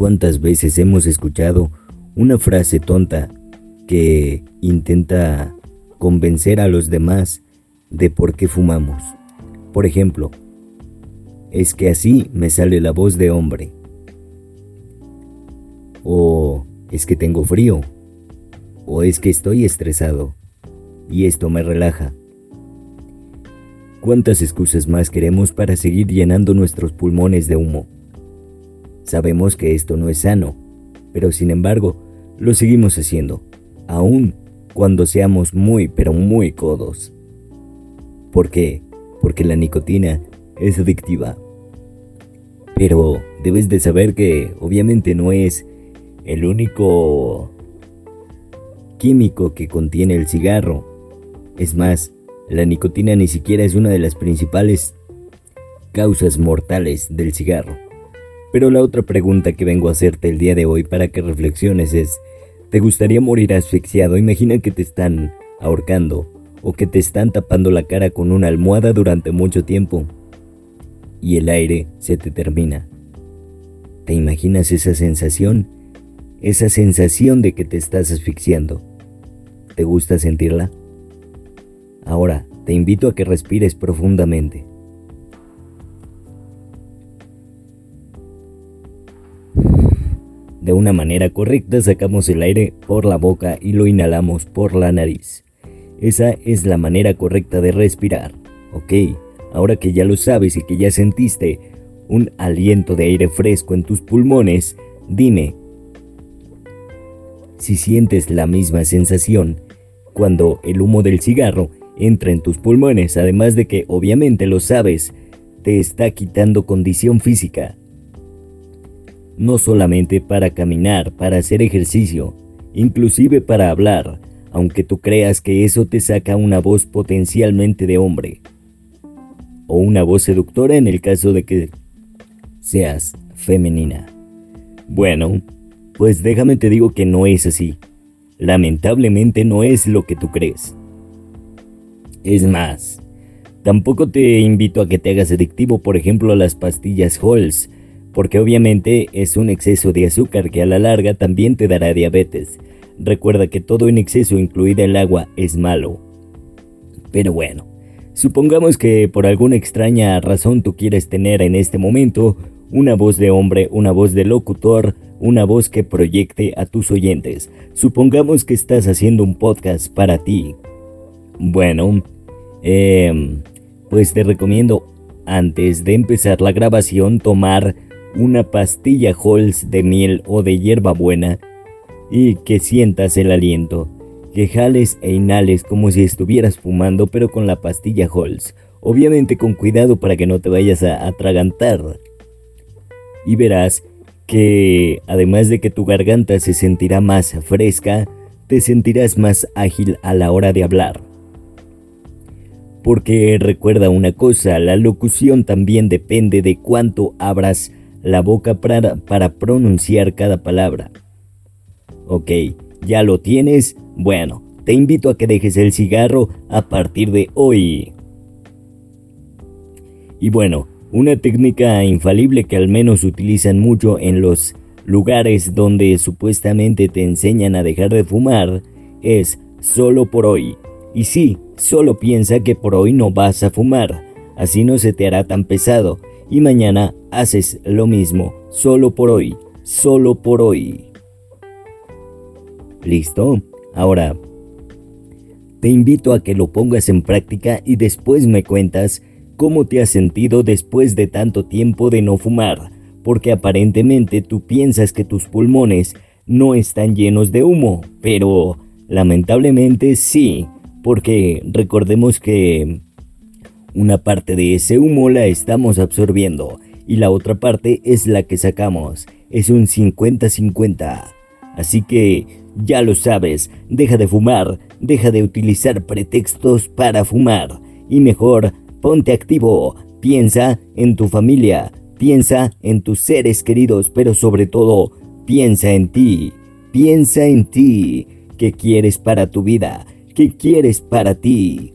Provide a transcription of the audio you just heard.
¿Cuántas veces hemos escuchado una frase tonta que intenta convencer a los demás de por qué fumamos? Por ejemplo, es que así me sale la voz de hombre. O es que tengo frío. O es que estoy estresado. Y esto me relaja. ¿Cuántas excusas más queremos para seguir llenando nuestros pulmones de humo? Sabemos que esto no es sano, pero sin embargo, lo seguimos haciendo, aun cuando seamos muy, pero muy codos. ¿Por qué? Porque la nicotina es adictiva. Pero debes de saber que obviamente no es el único químico que contiene el cigarro. Es más, la nicotina ni siquiera es una de las principales causas mortales del cigarro. Pero la otra pregunta que vengo a hacerte el día de hoy para que reflexiones es, ¿te gustaría morir asfixiado? Imagina que te están ahorcando o que te están tapando la cara con una almohada durante mucho tiempo y el aire se te termina. ¿Te imaginas esa sensación? Esa sensación de que te estás asfixiando. ¿Te gusta sentirla? Ahora, te invito a que respires profundamente. De una manera correcta sacamos el aire por la boca y lo inhalamos por la nariz. Esa es la manera correcta de respirar. Ok, ahora que ya lo sabes y que ya sentiste un aliento de aire fresco en tus pulmones, dime si sientes la misma sensación cuando el humo del cigarro entra en tus pulmones, además de que obviamente lo sabes, te está quitando condición física no solamente para caminar, para hacer ejercicio, inclusive para hablar, aunque tú creas que eso te saca una voz potencialmente de hombre, o una voz seductora en el caso de que seas femenina. Bueno, pues déjame te digo que no es así. Lamentablemente no es lo que tú crees. Es más, tampoco te invito a que te hagas adictivo, por ejemplo, a las pastillas Halls, porque obviamente es un exceso de azúcar que a la larga también te dará diabetes. Recuerda que todo en exceso, incluida el agua, es malo. Pero bueno, supongamos que por alguna extraña razón tú quieres tener en este momento una voz de hombre, una voz de locutor, una voz que proyecte a tus oyentes. Supongamos que estás haciendo un podcast para ti. Bueno, eh, pues te recomiendo antes de empezar la grabación tomar una pastilla Halls de miel o de hierbabuena y que sientas el aliento, que jales e inhales como si estuvieras fumando pero con la pastilla Halls, obviamente con cuidado para que no te vayas a atragantar. Y verás que además de que tu garganta se sentirá más fresca, te sentirás más ágil a la hora de hablar. Porque recuerda una cosa, la locución también depende de cuánto abras la boca para, para pronunciar cada palabra. Ok, ¿ya lo tienes? Bueno, te invito a que dejes el cigarro a partir de hoy. Y bueno, una técnica infalible que al menos utilizan mucho en los lugares donde supuestamente te enseñan a dejar de fumar es solo por hoy. Y sí, solo piensa que por hoy no vas a fumar, así no se te hará tan pesado y mañana haces lo mismo, solo por hoy, solo por hoy. ¿Listo? Ahora, te invito a que lo pongas en práctica y después me cuentas cómo te has sentido después de tanto tiempo de no fumar, porque aparentemente tú piensas que tus pulmones no están llenos de humo, pero lamentablemente sí, porque recordemos que una parte de ese humo la estamos absorbiendo y la otra parte es la que sacamos. Es un 50-50. Así que, ya lo sabes, deja de fumar, deja de utilizar pretextos para fumar y mejor ponte activo, piensa en tu familia, piensa en tus seres queridos, pero sobre todo, piensa en ti, piensa en ti, qué quieres para tu vida, qué quieres para ti.